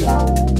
Bye.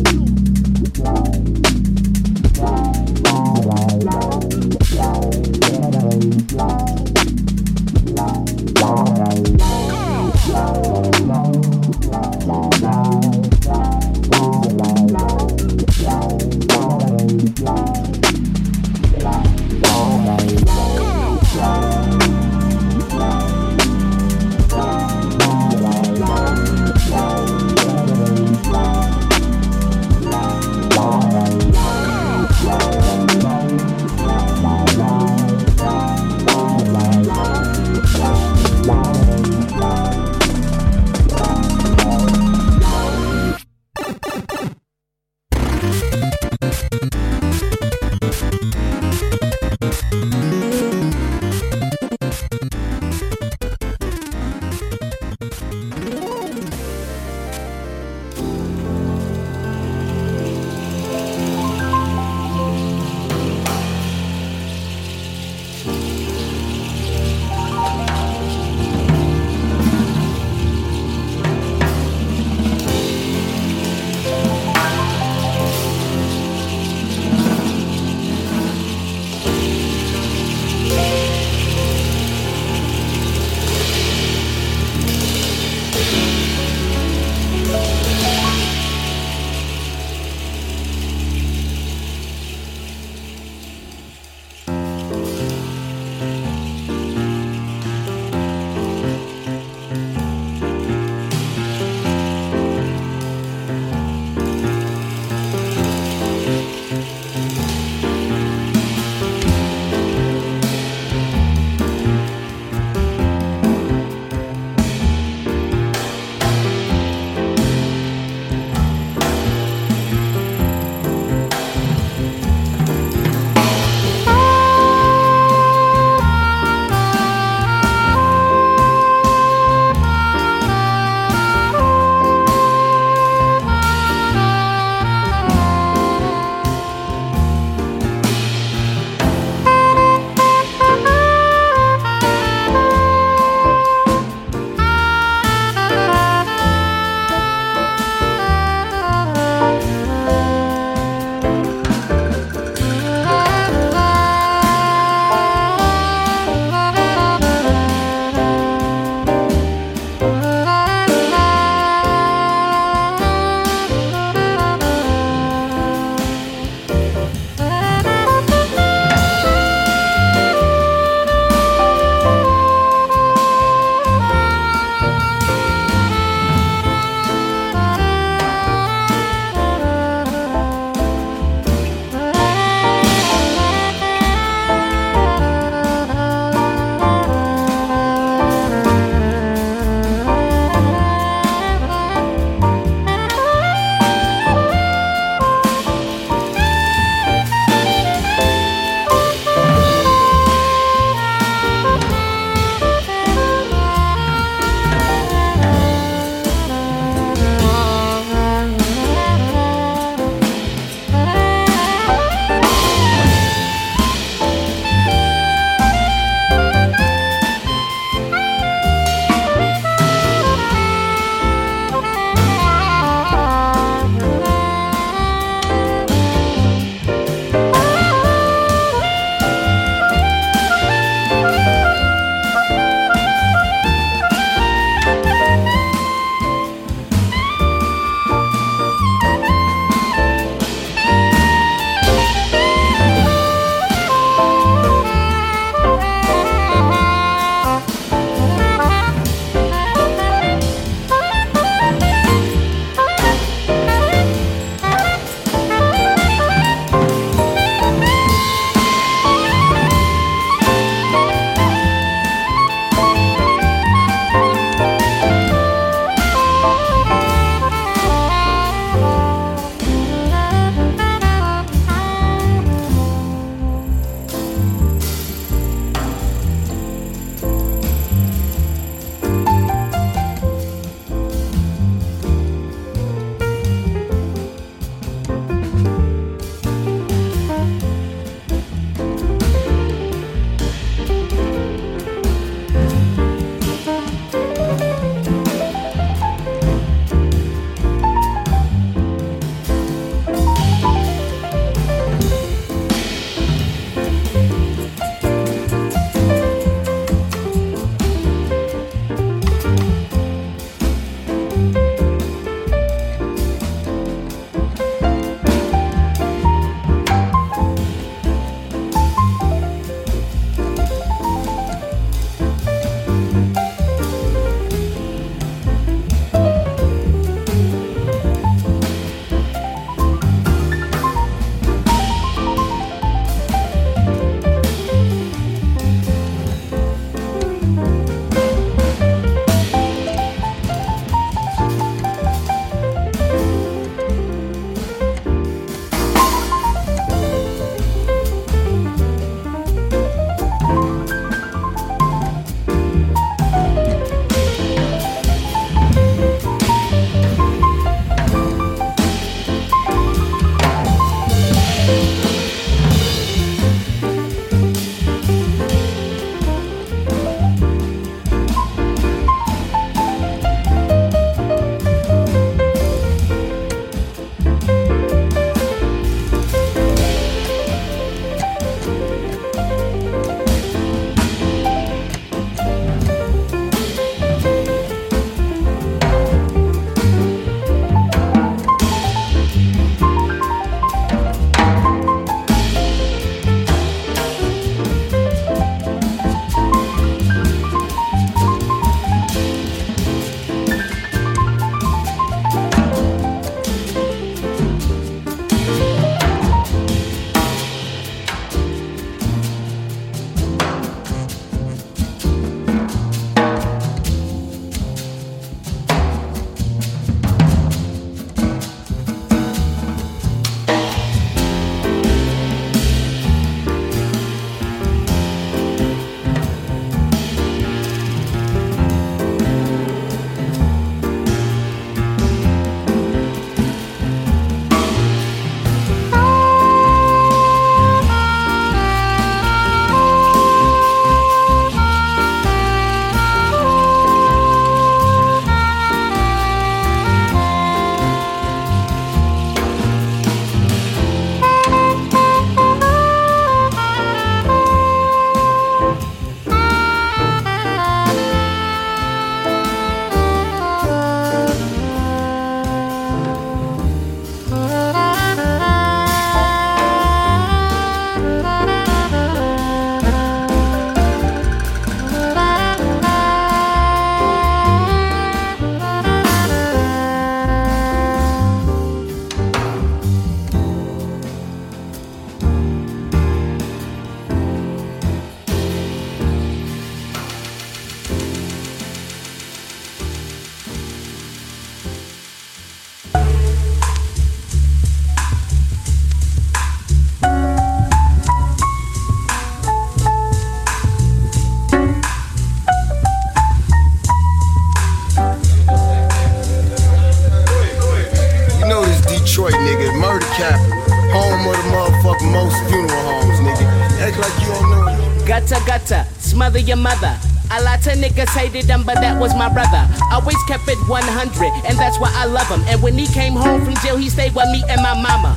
Niggas hated him, but that was my brother. Always kept it 100, and that's why I love him. And when he came home from jail, he stayed with me and my mama.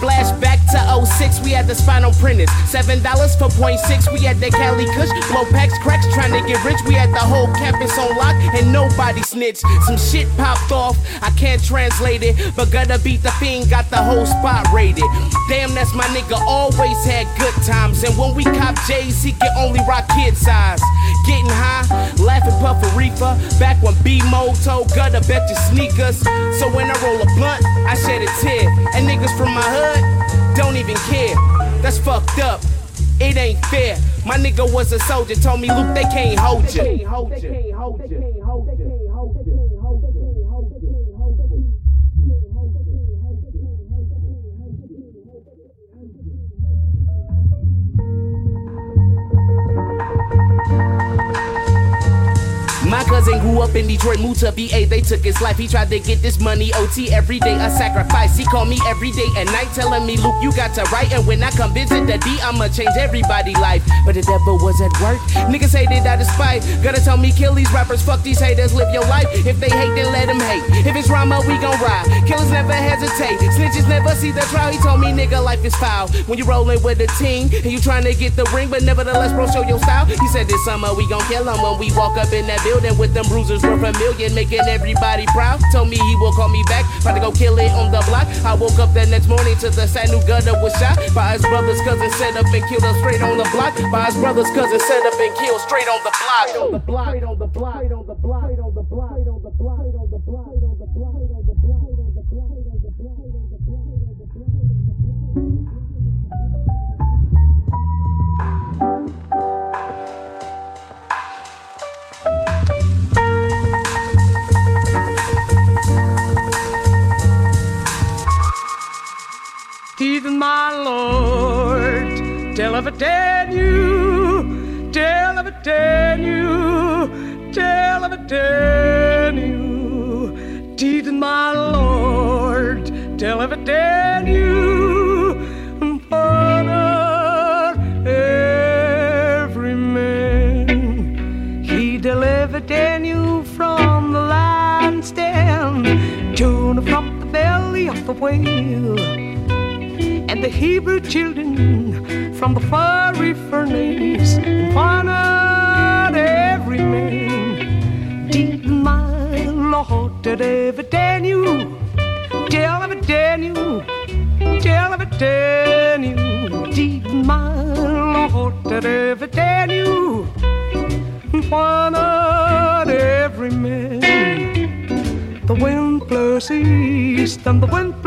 Flashback to 06, we had the spinal printers. Seven dollars for point six, we had the Cali Kush. Blow packs, cracks, trying to get rich. We had the whole campus on lock, and nobody snitched. Some shit popped off, I can't translate it, but gotta beat the fiend, got the whole spot rated. Damn, that's my nigga, always had good times. And when we cop J's, he can only rock kid size. Getting high, laughing puff a reefer. Back when B Mo told gutter bet your sneakers. So when I roll a blunt, I shed a tear. And niggas from my hood don't even care. That's fucked up. It ain't fair. My nigga was a soldier, told me, Luke, they can't hold you. My cousin grew up in Detroit, moved to VA, they took his life. He tried to get this money, OT every day, a sacrifice. He called me every day and night, telling me, Luke, you got to write. And when I come visit the D, I'ma change everybody's life. But the devil was at work. Niggas hated out of spite. Gotta tell me, kill these rappers, fuck these haters, live your life. If they hate, then let them hate. If it's drama, we gon' ride. Killers never hesitate. Snitches never see the trial. He told me, nigga, life is foul. When you rollin' with a team and you trying to get the ring, but nevertheless, bro, show your style. He said this summer we gon' kill him when we walk up in that building with them bruisers worth a million, making everybody proud. Told me he will call me back, about to go kill it on the block. I woke up the next morning to the sad new gutter was shot by his brother's cousin, set up and killed him straight on the block. By his brother's cousin, set up and killed straight on the block. On the block, on the block, on the block, on the block, on the block, on the block, on the block, on the block, on the Even my Lord, tell of a you, tell of a you, tell of a you, even my Lord, tell of a you, honor every man. He delivered you from the lion's tuna from the belly of the whale and the Hebrew children from the fiery furnace honored every man. Deep my Lord, did ever Daniel, tell of Daniel, tell of Daniel. Deep my Lord, did ever Daniel, honored every man. The wind blows east and the wind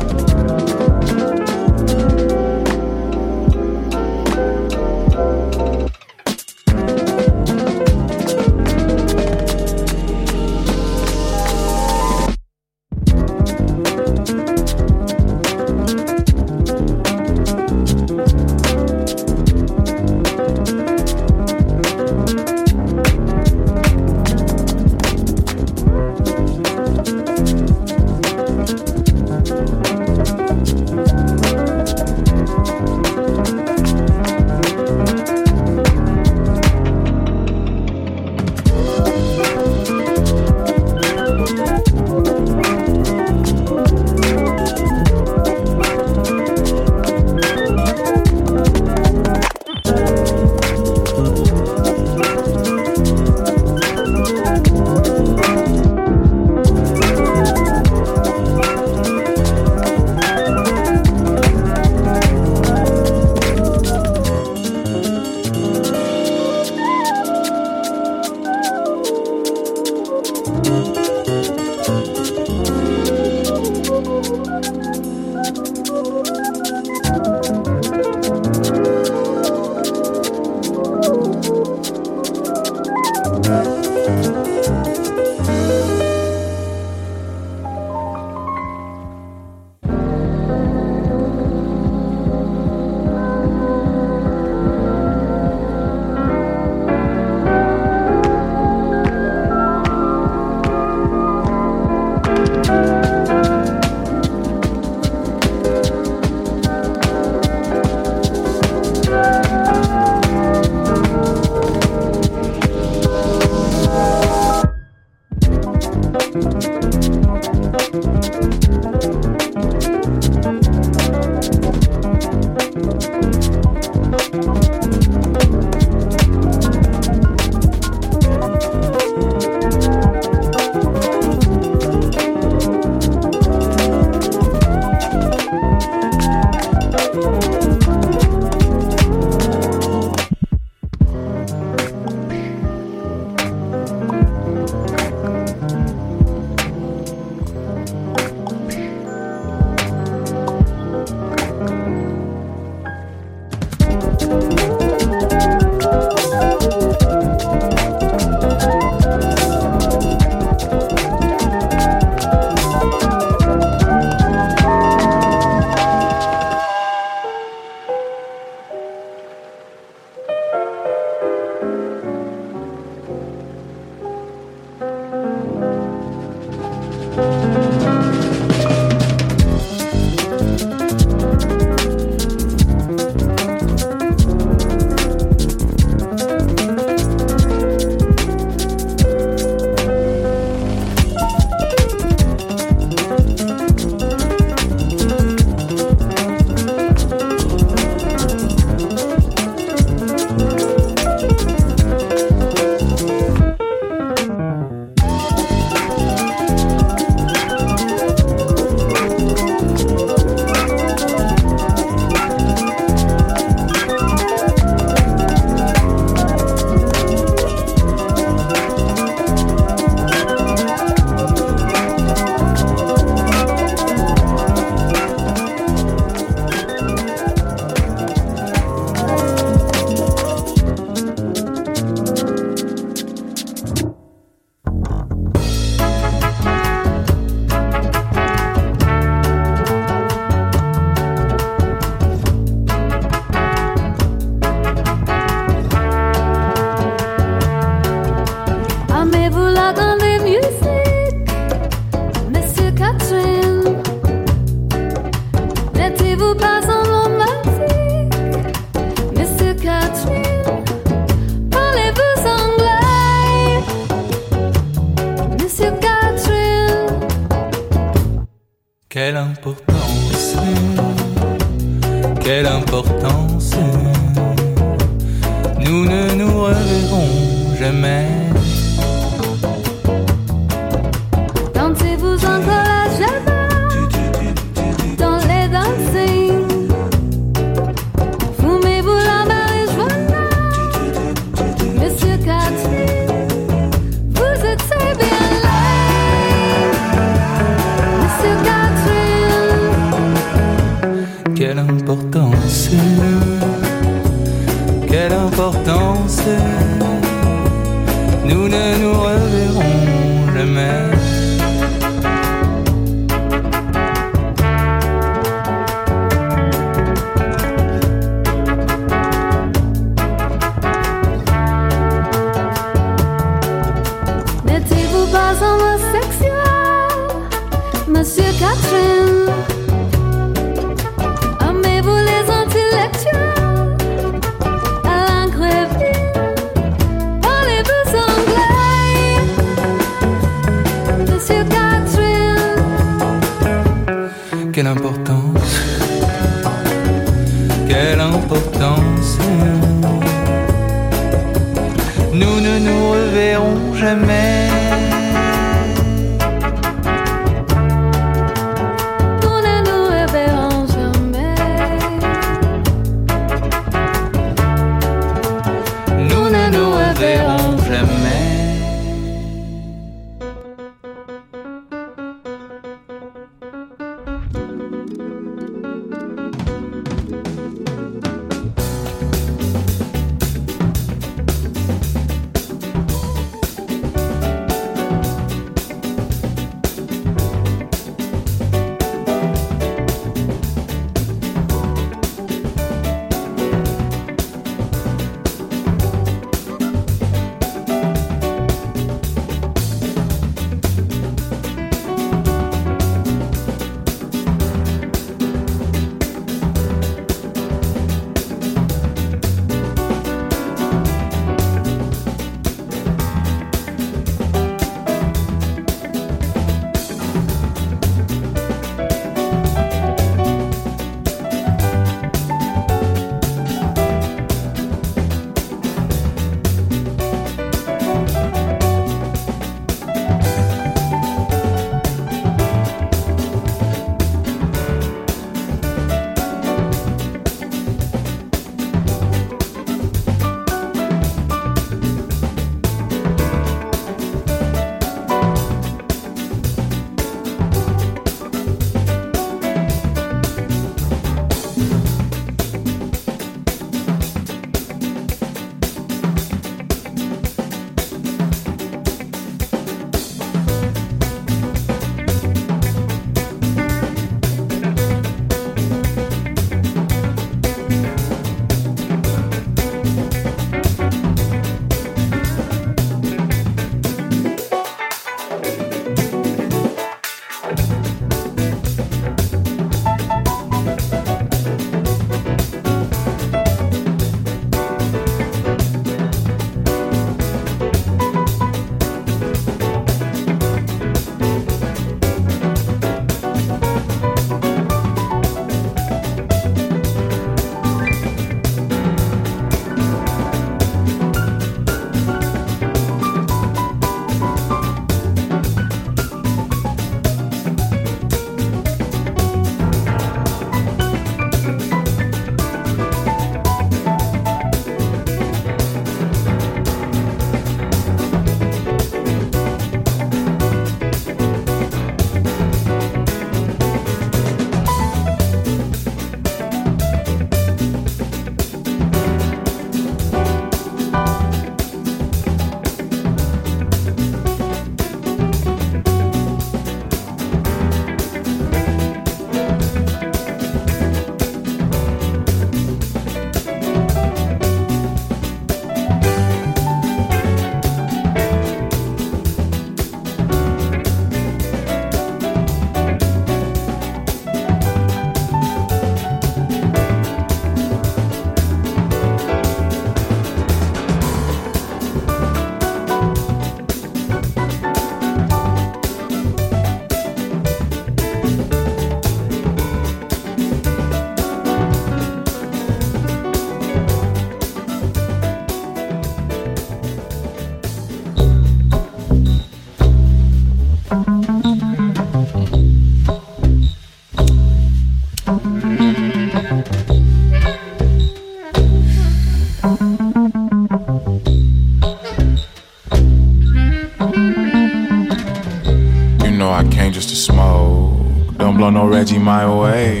blow no Reggie my way.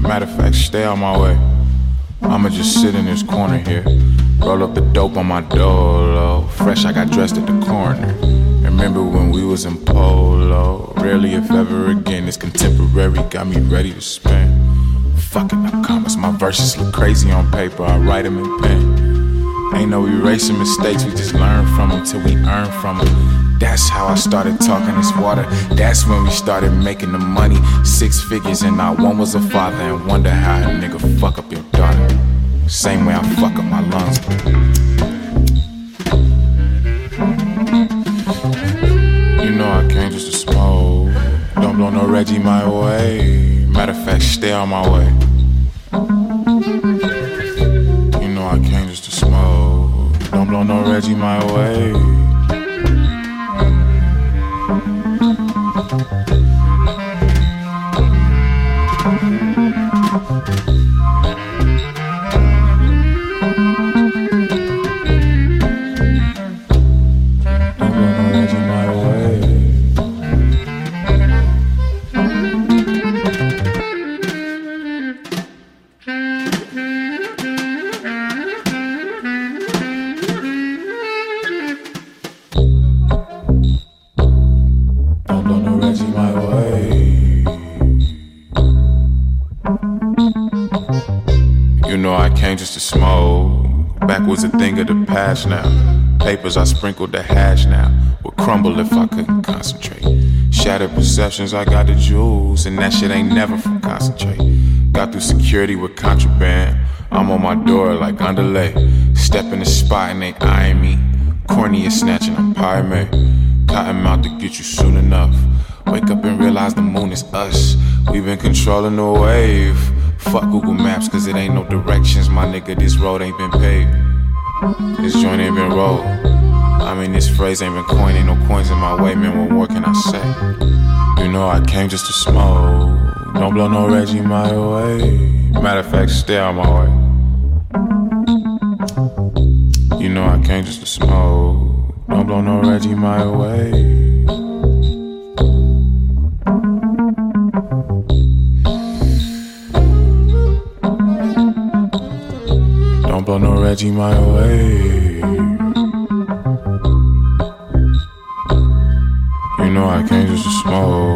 Matter of fact, stay on my way. I'ma just sit in this corner here. Roll up the dope on my dolo. Fresh, I got dressed at the corner. Remember when we was in polo? Rarely, if ever again, this contemporary got me ready to spend. Fucking up comments, my verses look crazy on paper. I write them in pen. Ain't no erasing mistakes, we just learn from them till we earn from them. That's how I started talking this water. That's when we started making the money. Six figures, and not one was a father. And wonder how a nigga fuck up your daughter. Same way I fuck up my lungs. You know I came just to smoke. Don't blow no Reggie my way. Matter of fact, stay on my way. You know I came just to smoke. Don't blow no Reggie my way. Thank you. Now. Papers I sprinkled the hash now. Would crumble if I couldn't concentrate. Shattered perceptions, I got the jewels, and that shit ain't never from concentrate. Got through security with contraband. I'm on my door like underlay. Step in the spot and they eyeing me. Corny is snatching, I'm pyramid. Cotton mouth to get you soon enough. Wake up and realize the moon is us. We've been controlling the wave. Fuck Google Maps, cause it ain't no directions. My nigga, this road ain't been paved. This joint ain't been rolled. I mean, this phrase ain't been coined, ain't no coins in my way, man. What more can I say? You know, I came just to smoke. Don't blow no Reggie my way. Matter of fact, stay out my way. You know, I came just to smoke. Don't blow no Reggie my way. Blow my way. You know I came just smoke.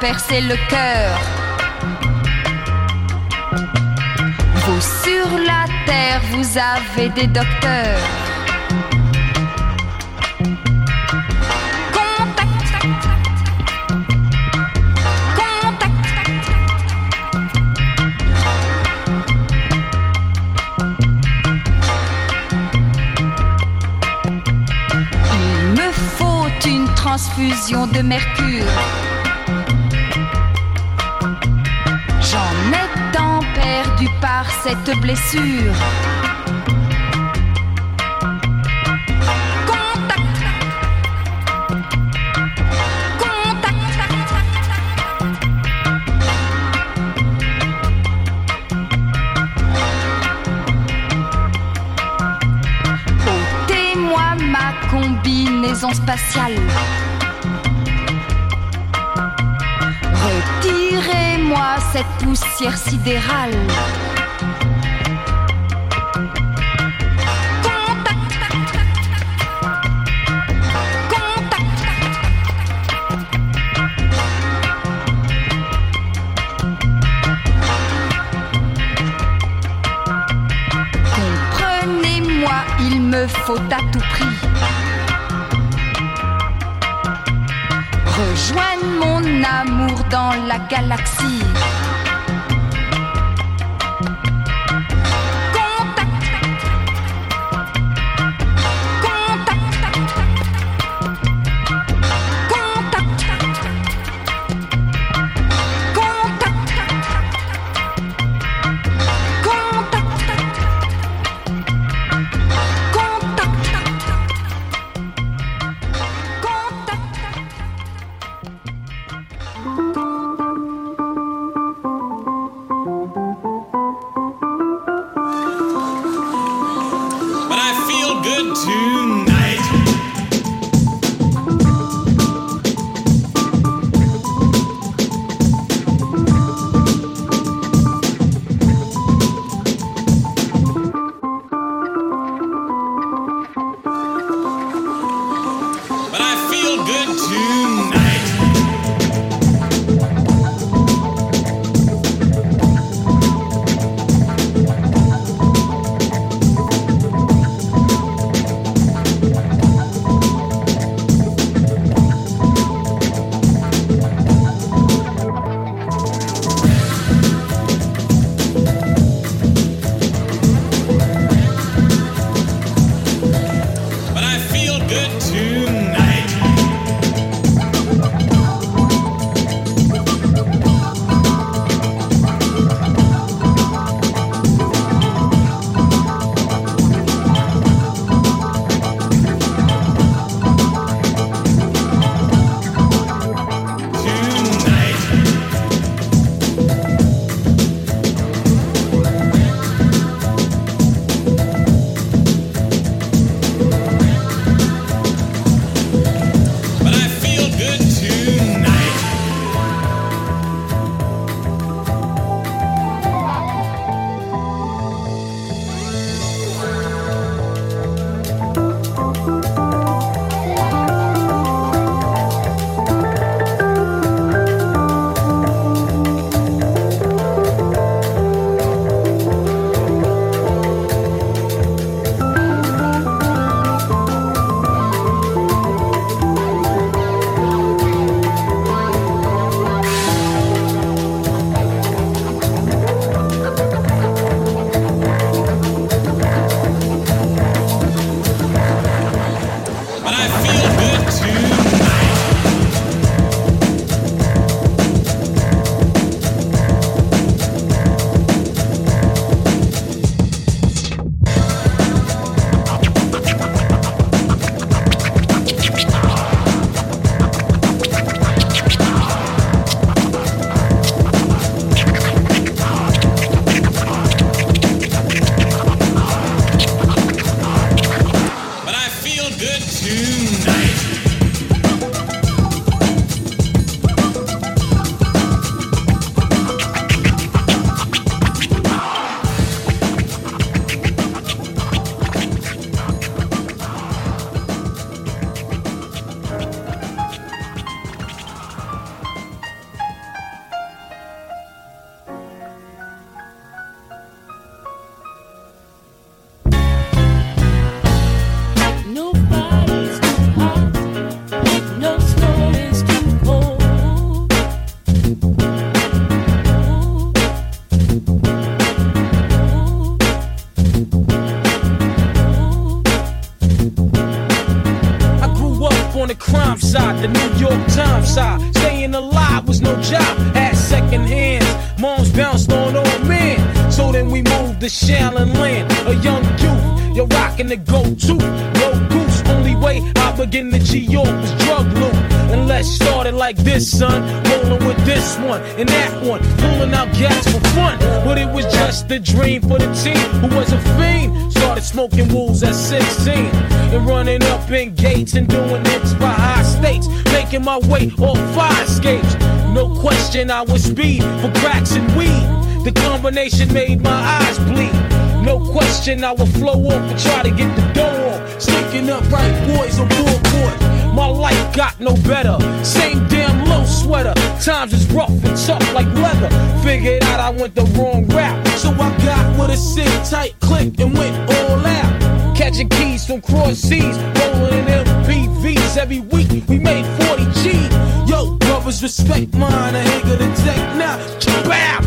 Percé le cœur. Vous sur la terre, vous avez des docteurs. Cette blessure. combinaison spatiale. Retirez-moi cette poussière sidérale. Faut à tout prix Rejoigne mon amour dans la galaxie. This, son. Rolling with this one and that one, pulling out gas for fun. But it was just a dream for the team who was a fiend. Started smoking wools at 16 and running up in gates and doing hits by high states, making my way off fire skates. No question, I was speed for cracks and weed. The combination made my eyes bleed. No question, I would flow off and try to get the dough off. Sneaking up right boys on board. My life got no better. Same damn low sweater. Times is rough and tough like leather. Figured out I went the wrong route. So I got with a sick tight click and went all out. Catching keys from cross seas, rolling in MPVs every week. We made 40 G. Yo, brothers, respect mine. I ain't gonna take now. Bow!